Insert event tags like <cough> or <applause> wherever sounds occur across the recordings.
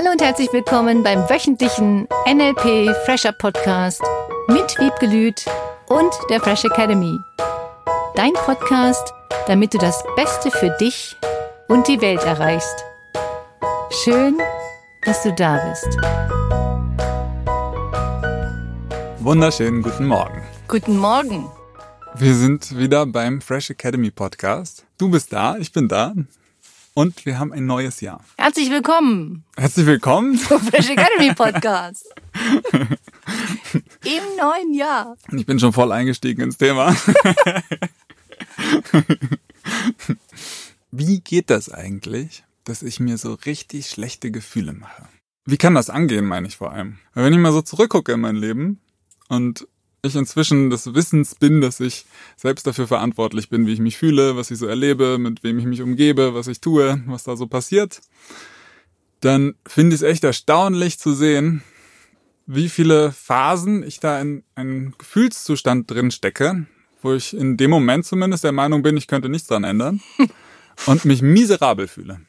Hallo und herzlich willkommen beim wöchentlichen NLP Fresher Podcast mit Wiebgelüt und der Fresh Academy. Dein Podcast, damit du das Beste für dich und die Welt erreichst. Schön, dass du da bist. Wunderschönen guten Morgen. Guten Morgen. Wir sind wieder beim Fresh Academy Podcast. Du bist da, ich bin da. Und wir haben ein neues Jahr. Herzlich willkommen Herzlich willkommen. zum Fresh Academy Podcast. <laughs> Im neuen Jahr. Ich bin schon voll eingestiegen ins Thema. <laughs> Wie geht das eigentlich, dass ich mir so richtig schlechte Gefühle mache? Wie kann das angehen, meine ich vor allem? Weil wenn ich mal so zurückgucke in mein Leben und ich inzwischen des Wissens bin, dass ich selbst dafür verantwortlich bin, wie ich mich fühle, was ich so erlebe, mit wem ich mich umgebe, was ich tue, was da so passiert, dann finde ich es echt erstaunlich zu sehen, wie viele Phasen ich da in einen Gefühlszustand drin stecke, wo ich in dem Moment zumindest der Meinung bin, ich könnte nichts dran ändern <laughs> und mich miserabel fühle.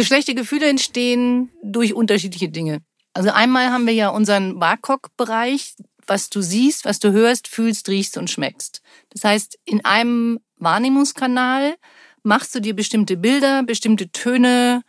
Schlechte Gefühle entstehen durch unterschiedliche Dinge. Also einmal haben wir ja unseren WAKOK-Bereich, was du siehst, was du hörst, fühlst, riechst und schmeckst. Das heißt, in einem Wahrnehmungskanal machst du dir bestimmte Bilder, bestimmte Töne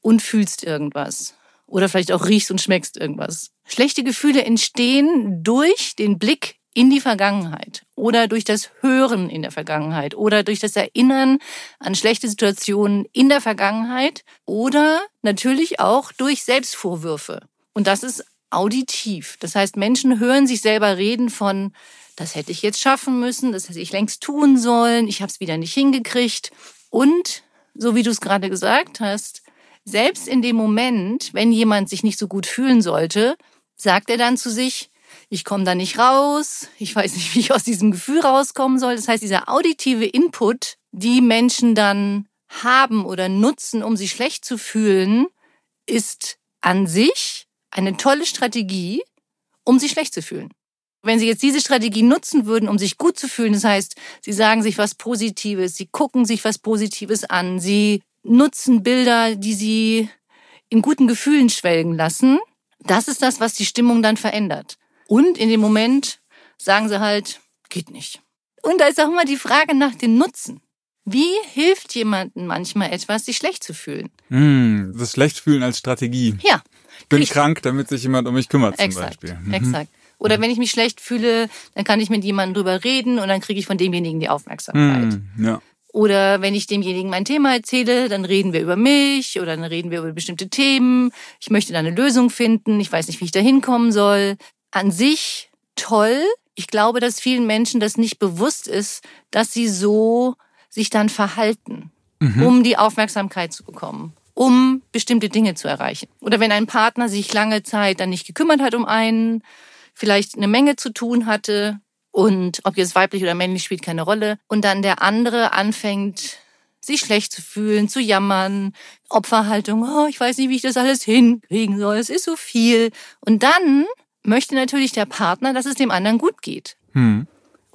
und fühlst irgendwas. Oder vielleicht auch riechst und schmeckst irgendwas. Schlechte Gefühle entstehen durch den Blick in die Vergangenheit oder durch das Hören in der Vergangenheit oder durch das Erinnern an schlechte Situationen in der Vergangenheit oder natürlich auch durch Selbstvorwürfe. Und das ist auditiv. Das heißt, Menschen hören sich selber reden von, das hätte ich jetzt schaffen müssen, das hätte ich längst tun sollen, ich habe es wieder nicht hingekriegt. Und, so wie du es gerade gesagt hast, selbst in dem Moment, wenn jemand sich nicht so gut fühlen sollte, sagt er dann zu sich, ich komme da nicht raus, ich weiß nicht, <laughs> wie ich aus diesem Gefühl rauskommen soll. Das heißt, dieser auditive Input, die Menschen dann haben oder nutzen, um sich schlecht zu fühlen, ist an sich eine tolle Strategie, um sich schlecht zu fühlen. Wenn Sie jetzt diese Strategie nutzen würden, um sich gut zu fühlen, das heißt, Sie sagen sich was Positives, Sie gucken sich was Positives an, Sie nutzen Bilder, die Sie in guten Gefühlen schwelgen lassen, das ist das, was die Stimmung dann verändert. Und in dem Moment sagen Sie halt, geht nicht. Und da ist auch immer die Frage nach dem Nutzen. Wie hilft jemandem manchmal etwas, sich schlecht zu fühlen? Hm, das Schlechtfühlen als Strategie. Ja, bin Richtig. krank, damit sich jemand um mich kümmert zum Exakt, Beispiel. Mhm. exakt. Oder wenn ich mich schlecht fühle, dann kann ich mit jemandem drüber reden und dann kriege ich von demjenigen die Aufmerksamkeit. Hm, ja. Oder wenn ich demjenigen mein Thema erzähle, dann reden wir über mich oder dann reden wir über bestimmte Themen. Ich möchte da eine Lösung finden. Ich weiß nicht, wie ich da hinkommen soll. An sich toll. Ich glaube, dass vielen Menschen das nicht bewusst ist, dass sie so sich dann verhalten, um die Aufmerksamkeit zu bekommen, um bestimmte Dinge zu erreichen. Oder wenn ein Partner sich lange Zeit dann nicht gekümmert hat um einen, vielleicht eine Menge zu tun hatte und ob jetzt weiblich oder männlich spielt keine Rolle und dann der andere anfängt sich schlecht zu fühlen, zu jammern, Opferhaltung, oh, ich weiß nicht, wie ich das alles hinkriegen soll, es ist so viel. Und dann möchte natürlich der Partner, dass es dem anderen gut geht. Hm.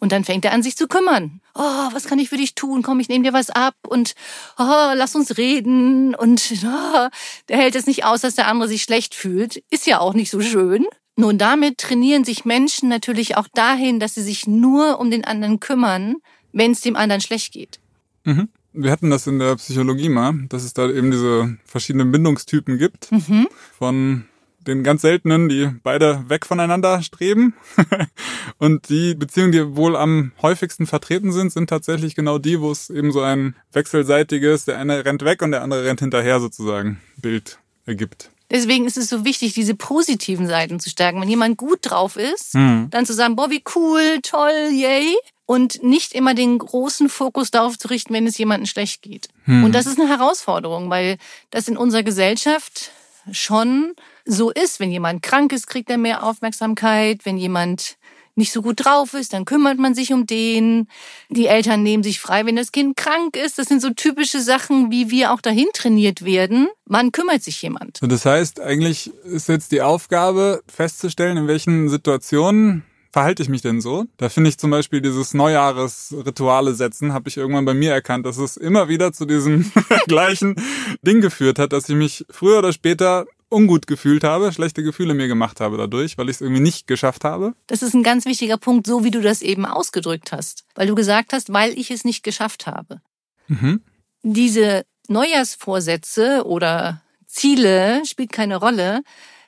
Und dann fängt er an, sich zu kümmern. Oh, was kann ich für dich tun? Komm, ich nehme dir was ab und oh, lass uns reden. Und oh, der hält es nicht aus, dass der andere sich schlecht fühlt. Ist ja auch nicht so schön. Nun, damit trainieren sich Menschen natürlich auch dahin, dass sie sich nur um den anderen kümmern, wenn es dem anderen schlecht geht. Mhm. Wir hatten das in der Psychologie mal, dass es da eben diese verschiedenen Bindungstypen gibt. Mhm. Von den ganz seltenen, die beide weg voneinander streben. <laughs> Und die Beziehungen, die wohl am häufigsten vertreten sind, sind tatsächlich genau die, wo es eben so ein wechselseitiges, der eine rennt weg und der andere rennt hinterher sozusagen, Bild ergibt. Deswegen ist es so wichtig, diese positiven Seiten zu stärken. Wenn jemand gut drauf ist, Hm. dann zu sagen, boah, wie cool, toll, yay. Und nicht immer den großen Fokus darauf zu richten, wenn es jemandem schlecht geht. Und das ist eine Herausforderung, weil das in unserer Gesellschaft schon so ist. Wenn jemand krank ist, kriegt er mehr Aufmerksamkeit. Wenn jemand nicht so gut drauf ist, dann kümmert man sich um den. Die Eltern nehmen sich frei, wenn das Kind krank ist. Das sind so typische Sachen, wie wir auch dahin trainiert werden. Man kümmert sich jemand. So, das heißt, eigentlich ist jetzt die Aufgabe festzustellen, in welchen Situationen verhalte ich mich denn so? Da finde ich zum Beispiel dieses Neujahresrituale setzen, habe ich irgendwann bei mir erkannt, dass es immer wieder zu diesem <laughs> gleichen Ding geführt hat, dass ich mich früher oder später ungut gefühlt habe, schlechte Gefühle mir gemacht habe dadurch, weil ich es irgendwie nicht geschafft habe. Das ist ein ganz wichtiger Punkt, so wie du das eben ausgedrückt hast. Weil du gesagt hast, weil ich es nicht geschafft habe. Mhm. Diese Neujahrsvorsätze oder Ziele spielt keine Rolle,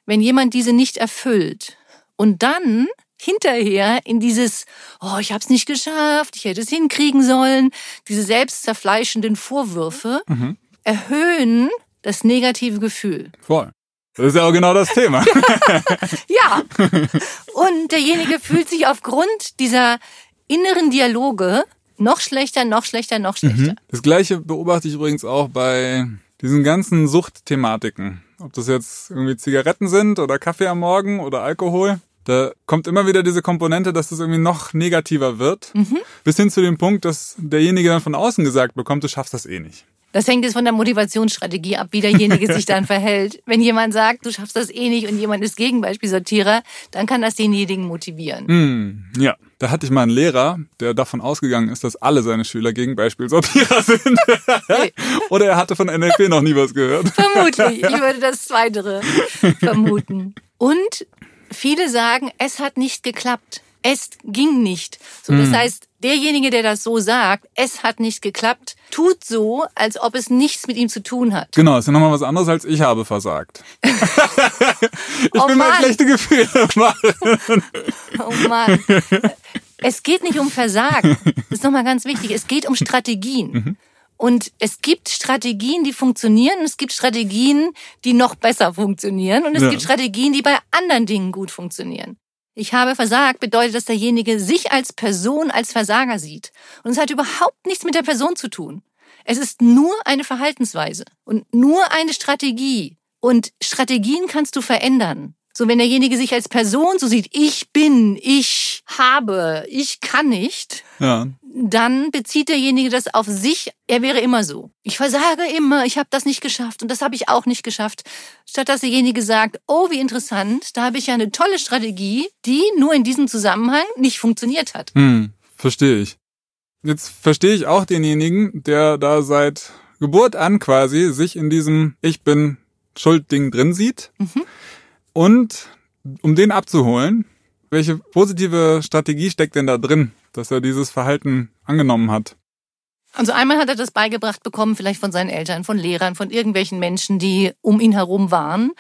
wenn jemand diese nicht erfüllt und dann hinterher in dieses, oh, ich habe es nicht geschafft, ich hätte es hinkriegen sollen, diese selbstzerfleischenden Vorwürfe Mhm. erhöhen das negative Gefühl. Voll. Das ist ja auch genau das Thema. <laughs> Ja. Und derjenige fühlt sich aufgrund dieser inneren Dialoge noch schlechter, noch schlechter, noch schlechter. Das gleiche beobachte ich übrigens auch bei diesen ganzen Suchtthematiken. Ob das jetzt irgendwie Zigaretten sind oder Kaffee am Morgen oder Alkohol. Da kommt immer wieder diese Komponente, dass es irgendwie noch negativer wird. Bis hin zu dem Punkt, dass derjenige dann von außen gesagt bekommt, du schaffst das eh nicht. Das hängt jetzt von der Motivationsstrategie ab, wie derjenige sich dann <laughs> verhält. Wenn jemand sagt, du schaffst das eh nicht und jemand ist Gegenbeispielsortierer, dann kann das denjenigen motivieren. Hm, ja. Da hatte ich mal einen Lehrer, der davon ausgegangen ist, dass alle seine Schüler Gegenbeispielsortierer <laughs> sind. Oder er hatte von NLP noch nie was gehört. Vermutlich. Ich <laughs> würde das Zweitere vermuten. Und viele sagen, es hat nicht geklappt. Es ging nicht. So, das heißt, derjenige, der das so sagt, es hat nicht geklappt, tut so, als ob es nichts mit ihm zu tun hat. Genau, ist ja nochmal was anderes als ich habe versagt. <laughs> ich Oh mir Mann. schlechte Gefühle <laughs> machen. Oh Mann. Es geht nicht um Versagen. Das ist nochmal ganz wichtig. Es geht um Strategien. Und es gibt Strategien, die funktionieren und es gibt Strategien, die noch besser funktionieren und es Ja. gibt Strategien, die bei anderen Dingen gut funktionieren. Ich habe versagt bedeutet, dass derjenige sich als Person als Versager sieht. Und es hat überhaupt nichts mit der Person zu tun. Es ist nur eine Verhaltensweise und nur eine Strategie. Und Strategien kannst du verändern. So, wenn derjenige sich als Person so sieht, ich bin, ich habe, ich kann nicht, Ja, dann bezieht derjenige das auf sich, er wäre immer so. Ich versage immer, ich habe das nicht geschafft und das habe ich auch nicht geschafft. Statt dass derjenige sagt, oh, wie interessant, da habe ich ja eine tolle Strategie, die nur in diesem Zusammenhang nicht funktioniert hat. hm, verstehe ich. Jetzt verstehe ich auch denjenigen, der da seit Geburt an quasi sich in diesem Ich bin Schuldding drin sieht. Und um den abzuholen, welche positive Strategie steckt denn da drin, dass er dieses Verhalten angenommen hat? Also einmal hat er das beigebracht bekommen, vielleicht von seinen Eltern, von Lehrern, von irgendwelchen Menschen, die um ihn herum waren,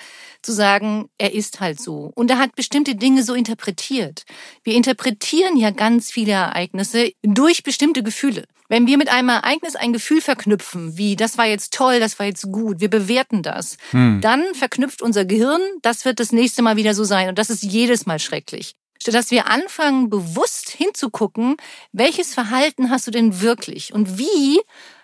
zu sagen, er ist halt so. Und er hat bestimmte Dinge so interpretiert. Wir interpretieren ja ganz viele Ereignisse durch bestimmte Gefühle. Wenn wir mit einem Ereignis ein Gefühl verknüpfen, wie das war jetzt toll, das war jetzt gut, wir bewerten das, dann verknüpft unser Gehirn, das wird das nächste Mal wieder so sein und das ist jedes Mal schrecklich. Statt dass wir anfangen, bewusst hinzugucken, welches Verhalten hast du denn wirklich und wie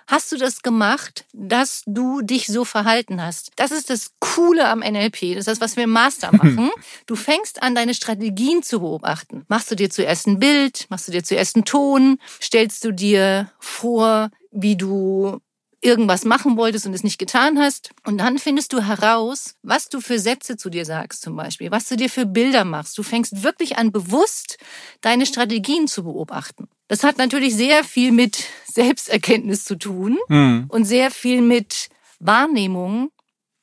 hast du das gemacht, dass du dich so verhalten hast. Das ist das Coole am NLP. Das ist das, was wir im Master <laughs> machen. Du fängst an, deine Strategien zu beobachten. Machst du dir zuerst ein Bild, machst du dir zuerst einen Ton, stellst du dir vor, wie du irgendwas machen wolltest und es nicht getan hast. Und dann findest du heraus, was du für Sätze zu dir sagst zum Beispiel, was du dir für Bilder machst. Du fängst wirklich an, bewusst deine Strategien zu beobachten. Das hat natürlich sehr viel mit Selbsterkenntnis zu tun Hm. und sehr viel mit Wahrnehmung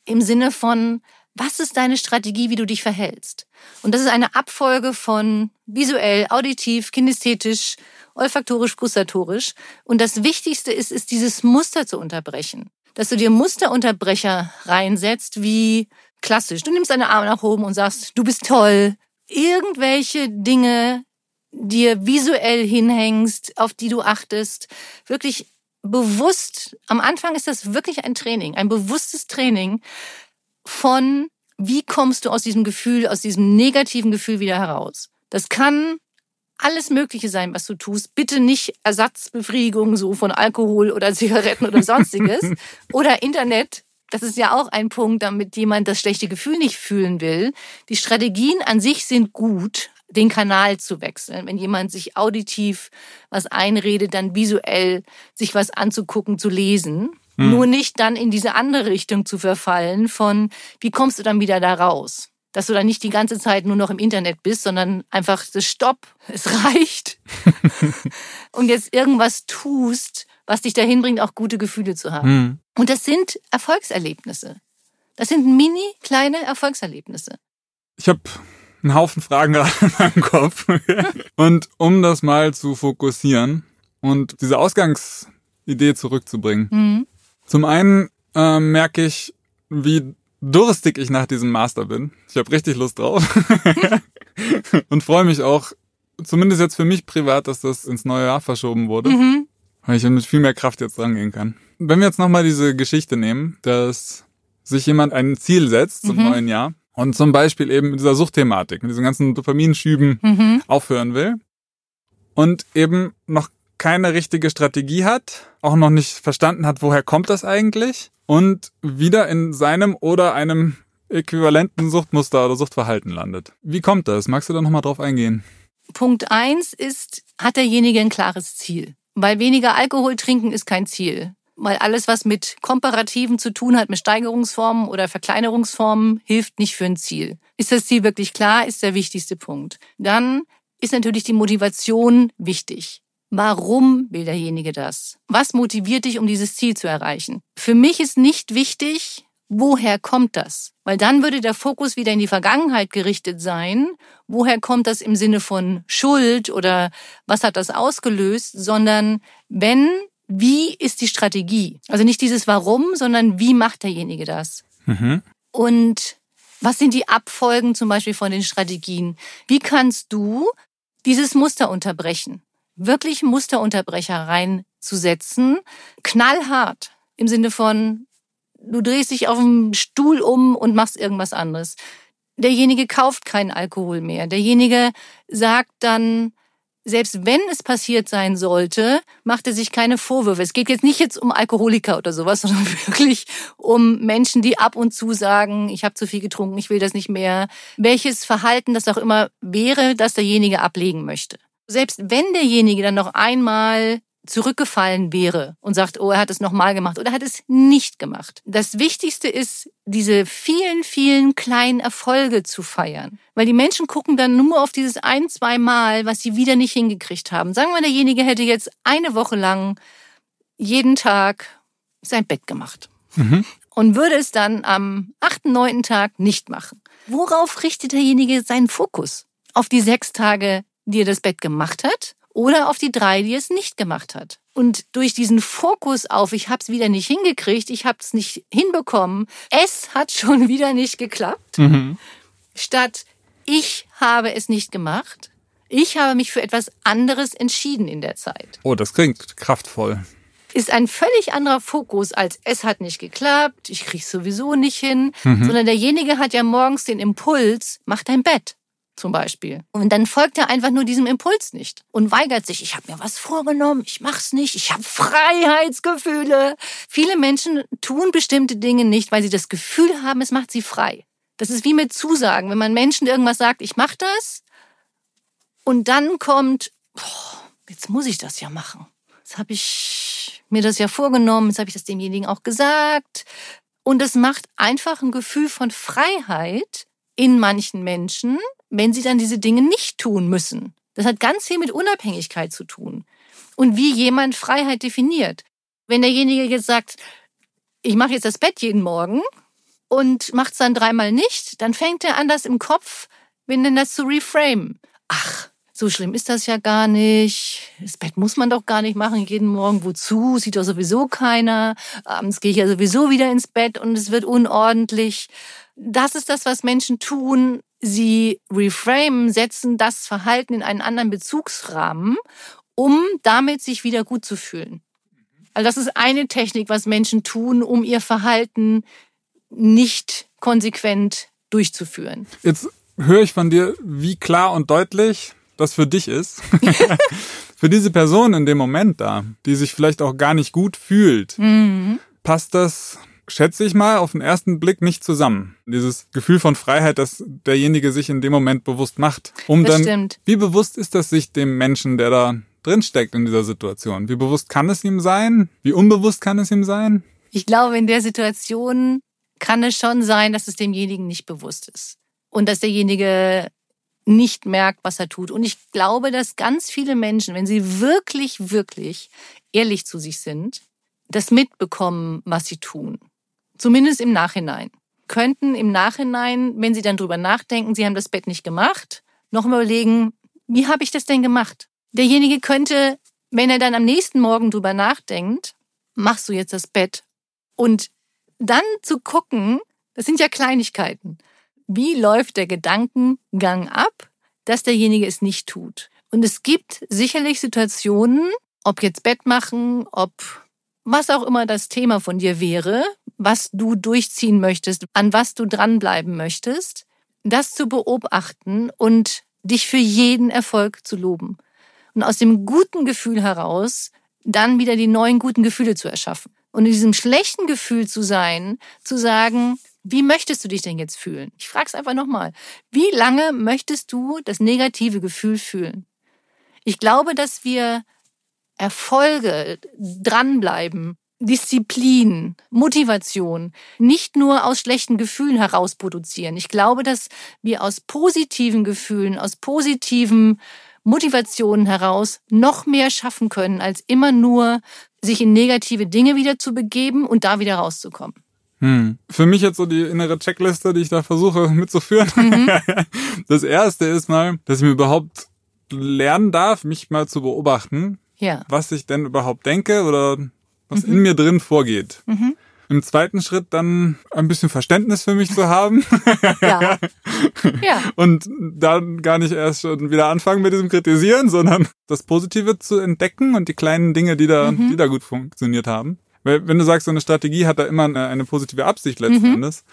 im Sinne von, was ist deine Strategie, wie du dich verhältst? Und das ist eine Abfolge von visuell, auditiv, kinästhetisch, olfaktorisch, gustatorisch. Und das Wichtigste ist, ist dieses Muster zu unterbrechen. Dass du dir Musterunterbrecher reinsetzt, wie klassisch. Du nimmst deine Arme nach oben und sagst, du bist toll. Irgendwelche Dinge dir visuell hinhängst, auf die du achtest. Wirklich bewusst, am Anfang ist das wirklich ein Training, ein bewusstes Training von, wie kommst du aus diesem Gefühl, aus diesem negativen Gefühl wieder heraus. Das kann alles Mögliche sein, was du tust. Bitte nicht Ersatzbefriedigung so von Alkohol oder <laughs> Zigaretten oder sonstiges. <laughs> oder Internet. Das ist ja auch ein Punkt, damit jemand das schlechte Gefühl nicht fühlen will. Die Strategien an sich sind gut, den Kanal zu wechseln. Wenn jemand sich auditiv was einredet, dann visuell sich was anzugucken, zu lesen. Nur nicht dann in diese andere Richtung zu verfallen von, wie kommst du dann wieder da raus? Dass du dann nicht die ganze Zeit nur noch im Internet bist, sondern einfach das Stopp, es reicht. <laughs> und jetzt irgendwas tust, was dich dahin bringt, auch gute Gefühle zu haben. Hm. Und das sind Erfolgserlebnisse. Das sind mini kleine Erfolgserlebnisse. Ich habe einen Haufen Fragen gerade in meinem Kopf. <laughs> und um das mal zu fokussieren und diese Ausgangsidee zurückzubringen. Mhm. Zum einen äh, merke ich, wie durstig ich nach diesem Master bin. Ich habe richtig Lust drauf. <laughs> und freue mich auch, zumindest jetzt für mich privat, dass das ins neue Jahr verschoben wurde. Mhm. Weil ich mit viel mehr Kraft jetzt rangehen kann. Wenn wir jetzt nochmal diese Geschichte nehmen, dass sich jemand ein Ziel setzt zum mhm. neuen Jahr und zum Beispiel eben mit dieser Suchtthematik, mit diesen ganzen Dopaminschüben mhm. aufhören will und eben noch keine richtige Strategie hat, auch noch nicht verstanden hat, woher kommt das eigentlich und wieder in seinem oder einem äquivalenten Suchtmuster oder Suchtverhalten landet. Wie kommt das? Magst du da nochmal drauf eingehen? Punkt eins ist, hat derjenige ein klares Ziel? Weil weniger Alkohol trinken ist kein Ziel weil alles, was mit Komparativen zu tun hat, mit Steigerungsformen oder Verkleinerungsformen, hilft nicht für ein Ziel. Ist das Ziel wirklich klar, ist der wichtigste Punkt. Dann ist natürlich die Motivation wichtig. Warum will derjenige das? Was motiviert dich, um dieses Ziel zu erreichen? Für mich ist nicht wichtig, woher kommt das? Weil dann würde der Fokus wieder in die Vergangenheit gerichtet sein. Woher kommt das im Sinne von Schuld oder was hat das ausgelöst? Sondern wenn wie ist die Strategie? Also nicht dieses Warum, sondern wie macht derjenige das? Mhm. Und was sind die Abfolgen zum Beispiel von den Strategien? Wie kannst du dieses Muster unterbrechen? Wirklich Musterunterbrecher reinzusetzen, knallhart im Sinne von, du drehst dich auf dem Stuhl um und machst irgendwas anderes. Derjenige kauft keinen Alkohol mehr. Derjenige sagt dann, selbst wenn es passiert sein sollte, macht er sich keine Vorwürfe. Es geht jetzt nicht jetzt um Alkoholiker oder sowas, <laughs> sondern wirklich um Menschen, die ab und zu sagen, ich habe zu viel getrunken, ich will das nicht mehr. Welches Verhalten das auch immer wäre, das derjenige ablegen möchte. Selbst wenn derjenige dann noch einmal zurückgefallen wäre und sagt, oh, er hat es nochmal gemacht oder hat es nicht gemacht. Das Wichtigste ist, diese vielen, vielen kleinen Erfolge zu feiern. Weil die Menschen gucken dann nur auf dieses ein, zwei Mal, was sie wieder nicht hingekriegt haben. Sagen wir, derjenige hätte jetzt eine Woche lang jeden Tag sein Bett gemacht. Mhm. Und würde es dann am achten, neunten Tag nicht machen. Worauf richtet derjenige seinen Fokus? Auf die sechs Tage, die das Bett gemacht hat? oder auf die drei, die es nicht gemacht hat. Und durch diesen Fokus auf, ich habe es wieder nicht hingekriegt, ich habe es nicht hinbekommen, es hat <laughs> schon wieder nicht geklappt, mhm. statt ich habe es nicht gemacht, ich habe mich für etwas anderes entschieden in der Zeit. Oh, das klingt kraftvoll. Ist ein völlig anderer Fokus als es hat nicht geklappt, ich krieg's sowieso nicht hin, mhm. sondern derjenige hat ja morgens den Impuls, mach dein Bett zum Beispiel. Und dann folgt er einfach nur diesem Impuls nicht und weigert sich. Ich habe mir was vorgenommen, ich mach's nicht, ich habe Freiheitsgefühle. Viele Menschen tun bestimmte Dinge nicht, weil sie das Gefühl haben, es macht sie frei. Das ist wie mit Zusagen. Wenn man Menschen irgendwas sagt, ich mach das, und dann kommt, boah, jetzt muss ich das ja machen. Jetzt habe ich mir das ja vorgenommen, jetzt habe ich das demjenigen auch gesagt. Und es macht einfach ein Gefühl von Freiheit in manchen Menschen, wenn sie dann diese Dinge nicht tun müssen. Das hat ganz viel mit Unabhängigkeit zu tun und wie jemand Freiheit definiert. Wenn derjenige jetzt sagt, ich mache jetzt das Bett jeden Morgen und macht es dann dreimal nicht, dann fängt er an, das im Kopf, wenn denn das zu reframe. Ach, so schlimm ist das ja gar nicht. Das Bett muss man doch gar nicht machen jeden Morgen. Wozu? Sieht doch sowieso keiner. Abends gehe ich ja sowieso wieder ins Bett und es wird unordentlich. Das ist das, was Menschen tun, sie reframen, setzen das Verhalten in einen anderen Bezugsrahmen, um damit sich wieder gut zu fühlen. Also das ist eine Technik, was Menschen tun, um ihr Verhalten nicht konsequent durchzuführen. Jetzt höre ich von dir, wie klar und deutlich das für dich ist. <laughs> für diese Person in dem Moment da, die sich vielleicht auch gar nicht gut fühlt, mhm. passt das schätze ich mal, auf den ersten Blick nicht zusammen. Dieses Gefühl von Freiheit, das derjenige sich in dem Moment bewusst macht. Um das dann, stimmt. Wie bewusst ist das sich dem Menschen, der da drinsteckt in dieser Situation? Wie bewusst kann es ihm sein? Wie unbewusst kann es ihm sein? Ich glaube, in der Situation kann es schon sein, dass es demjenigen nicht bewusst ist. Und dass derjenige nicht merkt, was er tut. Und ich glaube, dass ganz viele Menschen, wenn sie wirklich, wirklich ehrlich zu sich sind, das mitbekommen, was sie tun. Zumindest im Nachhinein. könnten im Nachhinein, wenn sie dann drüber nachdenken, sie haben das Bett nicht gemacht, noch mal überlegen, wie habe ich das denn gemacht? Derjenige könnte, wenn er dann am nächsten Morgen drüber nachdenkt, machst du jetzt das Bett? Und dann zu gucken, das sind ja Kleinigkeiten. Wie läuft der Gedankengang ab, dass derjenige es nicht tut? Und es gibt sicherlich Situationen, ob jetzt Bett machen, ob was auch immer das Thema von dir wäre, was du durchziehen möchtest, an was du dranbleiben möchtest, das zu beobachten und dich für jeden Erfolg zu loben. Und aus dem guten Gefühl heraus dann wieder die neuen guten Gefühle zu erschaffen. Und in diesem schlechten Gefühl zu sein, zu sagen, wie möchtest du dich denn jetzt fühlen? Ich frage es einfach nochmal. Wie lange möchtest du das negative Gefühl fühlen? Ich glaube, dass wir Erfolge, dranbleiben, Disziplin, Motivation nicht nur aus schlechten Gefühlen heraus produzieren. Ich glaube, dass wir aus positiven Gefühlen, aus positiven Motivationen heraus noch mehr schaffen können, als immer nur sich in negative Dinge wieder zu begeben und da wieder rauszukommen. Hm. Für mich jetzt so die innere Checkliste, die ich da versuche mitzuführen. Mhm. <laughs> Das erste ist mal, dass ich mir überhaupt lernen darf, mich mal zu beobachten, ja. was ich denn überhaupt denke oder was mhm. in mir drin vorgeht. Mhm. Im zweiten Schritt dann ein bisschen Verständnis für mich zu haben. ja. <laughs> ja. Und dann gar nicht erst schon wieder anfangen mit diesem Kritisieren, sondern das Positive zu entdecken und die kleinen Dinge, die da, mhm. die da gut funktioniert haben. Weil wenn du sagst, so eine Strategie hat da immer eine, eine positive Absicht letzten mhm. Endes,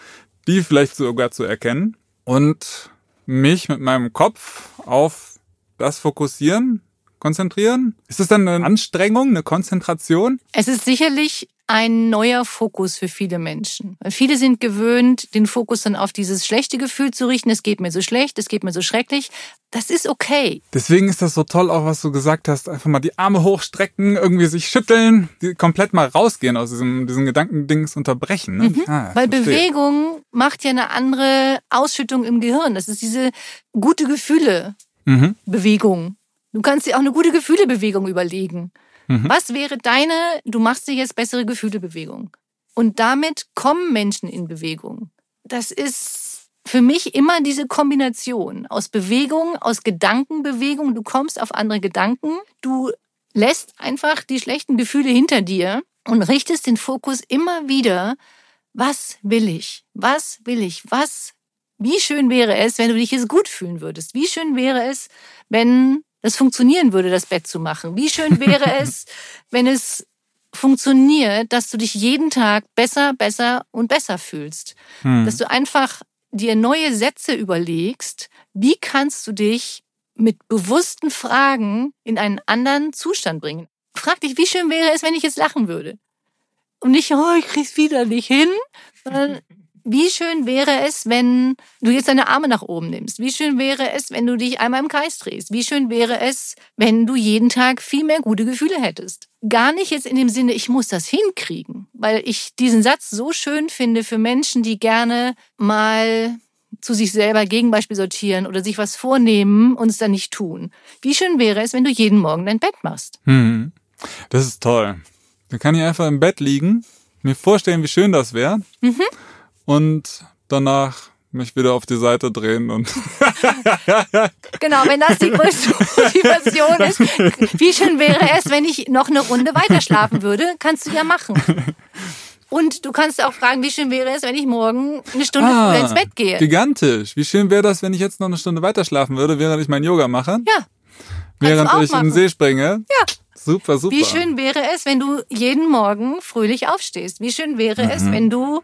die vielleicht sogar zu erkennen und mich mit meinem Kopf auf das fokussieren, konzentrieren? Ist das dann eine Anstrengung, eine Konzentration? Es ist sicherlich ein neuer Fokus für viele Menschen. Viele sind gewöhnt, den Fokus dann auf dieses schlechte Gefühl zu richten. Es geht mir so schlecht, es geht mir so schrecklich. Das ist okay. Deswegen ist das so toll, auch was du gesagt hast. Einfach mal die Arme hochstrecken, irgendwie sich schütteln, komplett mal rausgehen aus diesem, diesem Gedankendings unterbrechen. Ne? Mhm. Ah, Weil verstehe. Bewegung macht ja eine andere Ausschüttung im Gehirn. Das ist diese gute Gefühle. Mhm. Bewegung. Du kannst dir auch eine gute Gefühlebewegung überlegen. Mhm. Was wäre deine, du machst dir jetzt bessere Gefühlebewegung? Und damit kommen Menschen in Bewegung. Das ist für mich immer diese Kombination aus Bewegung, aus Gedankenbewegung. Du kommst auf andere Gedanken. Du lässt einfach die schlechten Gefühle hinter dir und richtest den Fokus immer wieder, was will ich? Was will ich? Was? Wie schön wäre es, wenn du dich jetzt gut fühlen würdest? Wie schön wäre es, wenn das funktionieren würde, das Bett zu machen. Wie schön wäre <laughs> es, wenn es funktioniert, dass du dich jeden Tag besser, besser und besser fühlst. Hm. Dass du einfach dir neue Sätze überlegst, wie kannst du dich mit bewussten Fragen in einen anderen Zustand bringen. Frag dich, wie schön wäre es, wenn ich jetzt lachen würde? Und nicht, oh, ich krieg's wieder nicht hin, sondern <laughs> wie schön wäre es, wenn du jetzt deine Arme nach oben nimmst? Wie schön wäre es, wenn du dich einmal im Kreis drehst? Wie schön wäre es, wenn du jeden Tag viel mehr gute Gefühle hättest? Gar nicht jetzt in dem Sinne, ich muss das hinkriegen, weil ich diesen Satz so schön finde für Menschen, die gerne mal zu sich selber Gegenbeispiel sortieren oder sich was vornehmen und es dann nicht tun. Wie schön wäre es, wenn du jeden Morgen dein Bett machst? Hm. Das ist toll. Dann kann ich einfach im Bett liegen, mir vorstellen, wie schön das wäre. Mhm und danach mich wieder auf die Seite drehen und <laughs> genau, wenn das die größte <laughs> Motivation ist, wie schön wäre es, wenn ich noch eine Runde weiter schlafen würde, kannst du ja machen. Und du kannst auch fragen, wie schön wäre es, wenn ich morgen eine Stunde ah, früher ins Bett gehe. Gigantisch. Wie schön wäre das, wenn ich jetzt noch eine Stunde weiter schlafen würde, während ich mein Yoga mache? Ja. Während ich machen. in den See springe? Ja. Super, super. Wie schön wäre es, wenn du jeden Morgen fröhlich aufstehst? Wie schön wäre mhm. es, wenn du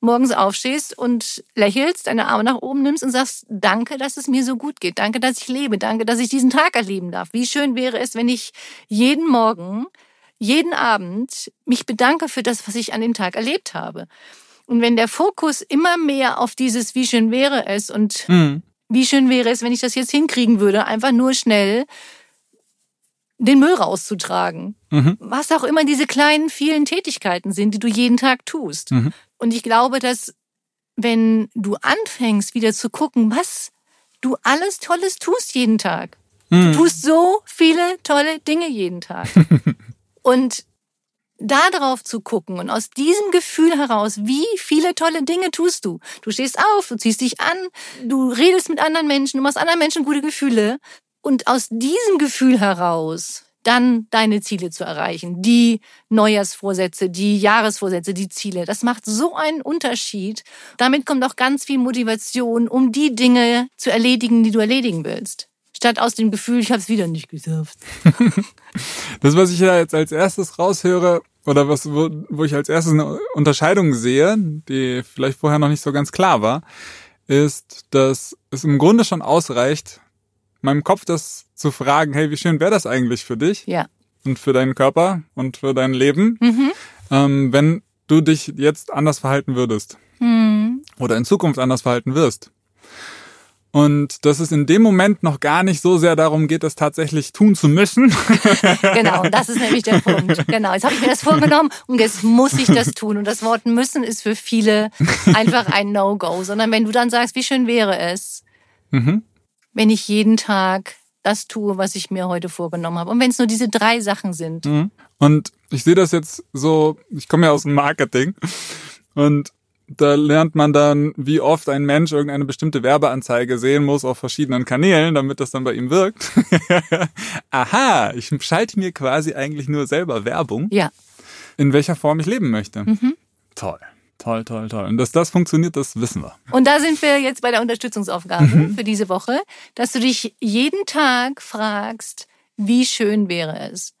morgens aufstehst und lächelst, deine Arme nach oben nimmst und sagst, danke, dass es mir so gut geht. Danke, dass ich lebe. Danke, dass ich diesen Tag erleben darf. Wie schön wäre es, wenn ich jeden Morgen, jeden Abend mich bedanke für das, was ich an dem Tag erlebt habe. Und wenn der Fokus immer mehr auf dieses, wie schön wäre es und mhm. wie schön wäre es, wenn ich das jetzt hinkriegen würde, einfach nur schnell den Müll rauszutragen. Mhm. Was auch immer diese kleinen, vielen Tätigkeiten sind, die du jeden Tag tust. Mhm. Und ich glaube, dass wenn du anfängst, wieder zu gucken, was du alles Tolles tust jeden Tag. Mhm. Du tust so viele tolle Dinge jeden Tag. <laughs> Und da drauf zu gucken und aus diesem Gefühl heraus, wie viele tolle Dinge tust du. Du stehst auf, du ziehst dich an, du redest mit anderen Menschen, du machst anderen Menschen gute Gefühle. Und aus diesem Gefühl heraus dann deine Ziele zu erreichen, die Neujahrsvorsätze, die Jahresvorsätze, die Ziele. Das macht so einen Unterschied. Damit kommt auch ganz viel Motivation, um die Dinge zu erledigen, die du erledigen willst. Statt aus dem Gefühl, ich habe es wieder nicht geschafft. <laughs> das, was ich ja jetzt als erstes raushöre, oder was, wo, wo ich als erstes eine Unterscheidung sehe, die vielleicht vorher noch nicht so ganz klar war, ist, dass es im Grunde schon ausreicht, meinem Kopf das zu fragen, hey, wie schön wäre das eigentlich für dich? Ja. Und für deinen Körper und für dein Leben, Mhm. ähm, wenn du dich jetzt anders verhalten würdest. Mhm. Oder in Zukunft anders verhalten wirst. Und dass es in dem Moment noch gar nicht so sehr darum geht, das tatsächlich tun zu müssen. <laughs> Genau, das ist nämlich der Punkt. Genau, jetzt habe ich mir das vorgenommen und jetzt muss ich das tun. Und das Wort müssen ist für viele einfach ein No-Go. Sondern wenn du dann sagst, wie schön wäre es, Mhm. wenn ich jeden Tag das tue, was ich mir heute vorgenommen habe. Und wenn es nur diese drei Sachen sind. Mhm. Und ich sehe das jetzt so, ich komme ja aus dem Marketing und da lernt man dann, wie oft ein Mensch irgendeine bestimmte Werbeanzeige sehen muss auf verschiedenen Kanälen, damit das dann bei ihm wirkt. <laughs> Aha, ich schalte mir quasi eigentlich nur selber Werbung, Ja, in welcher Form ich leben möchte. Mhm. Toll, toll, toll, toll. Und dass das funktioniert, das wissen wir. Und da sind wir jetzt bei der Unterstützungsaufgabe für diese Woche, dass du dich jeden Tag fragst, wie schön wäre es,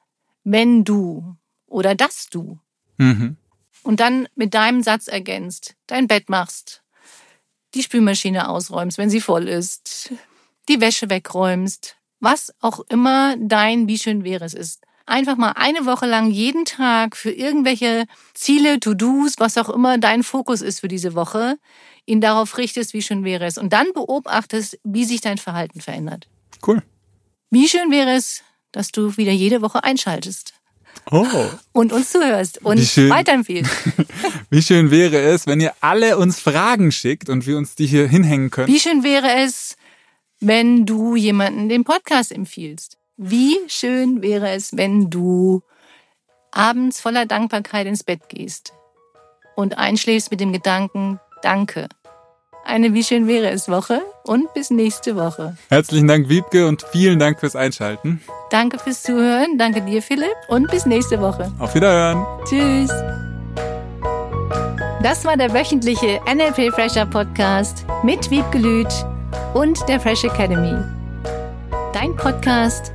wenn du oder dass du Mhm. und dann mit deinem Satz ergänzt, dein Bett machst, die Spülmaschine ausräumst, wenn sie voll ist, die Wäsche wegräumst, was auch immer dein wie schön wäre es ist. Einfach mal eine Woche lang jeden Tag für irgendwelche Ziele, To-Dos, was auch immer dein Fokus ist für diese Woche, ihn darauf richtest, wie schön wäre es. Und dann beobachtest, wie sich dein Verhalten verändert. Cool. Wie schön wäre es, dass du wieder jede Woche einschaltest Oh. und uns zuhörst und weiterempfiehlst. <laughs> Wie schön wäre es, wenn ihr alle uns Fragen schickt und wir uns die hier hinhängen können. Wie schön wäre es, wenn du jemanden den Podcast empfiehlst? Wie schön wäre es, wenn du abends voller Dankbarkeit ins Bett gehst und einschläfst mit dem Gedanken, danke. Eine Wie schön wäre es Woche und bis nächste Woche. Herzlichen Dank, Wiebke, und vielen Dank fürs Einschalten. Danke fürs Zuhören, danke dir, Philipp, und bis nächste Woche. Auf Wiederhören. Tschüss. Das war der wöchentliche NLP Fresher Podcast mit Wiebke Lüth und der Fresh Academy. Dein Podcast,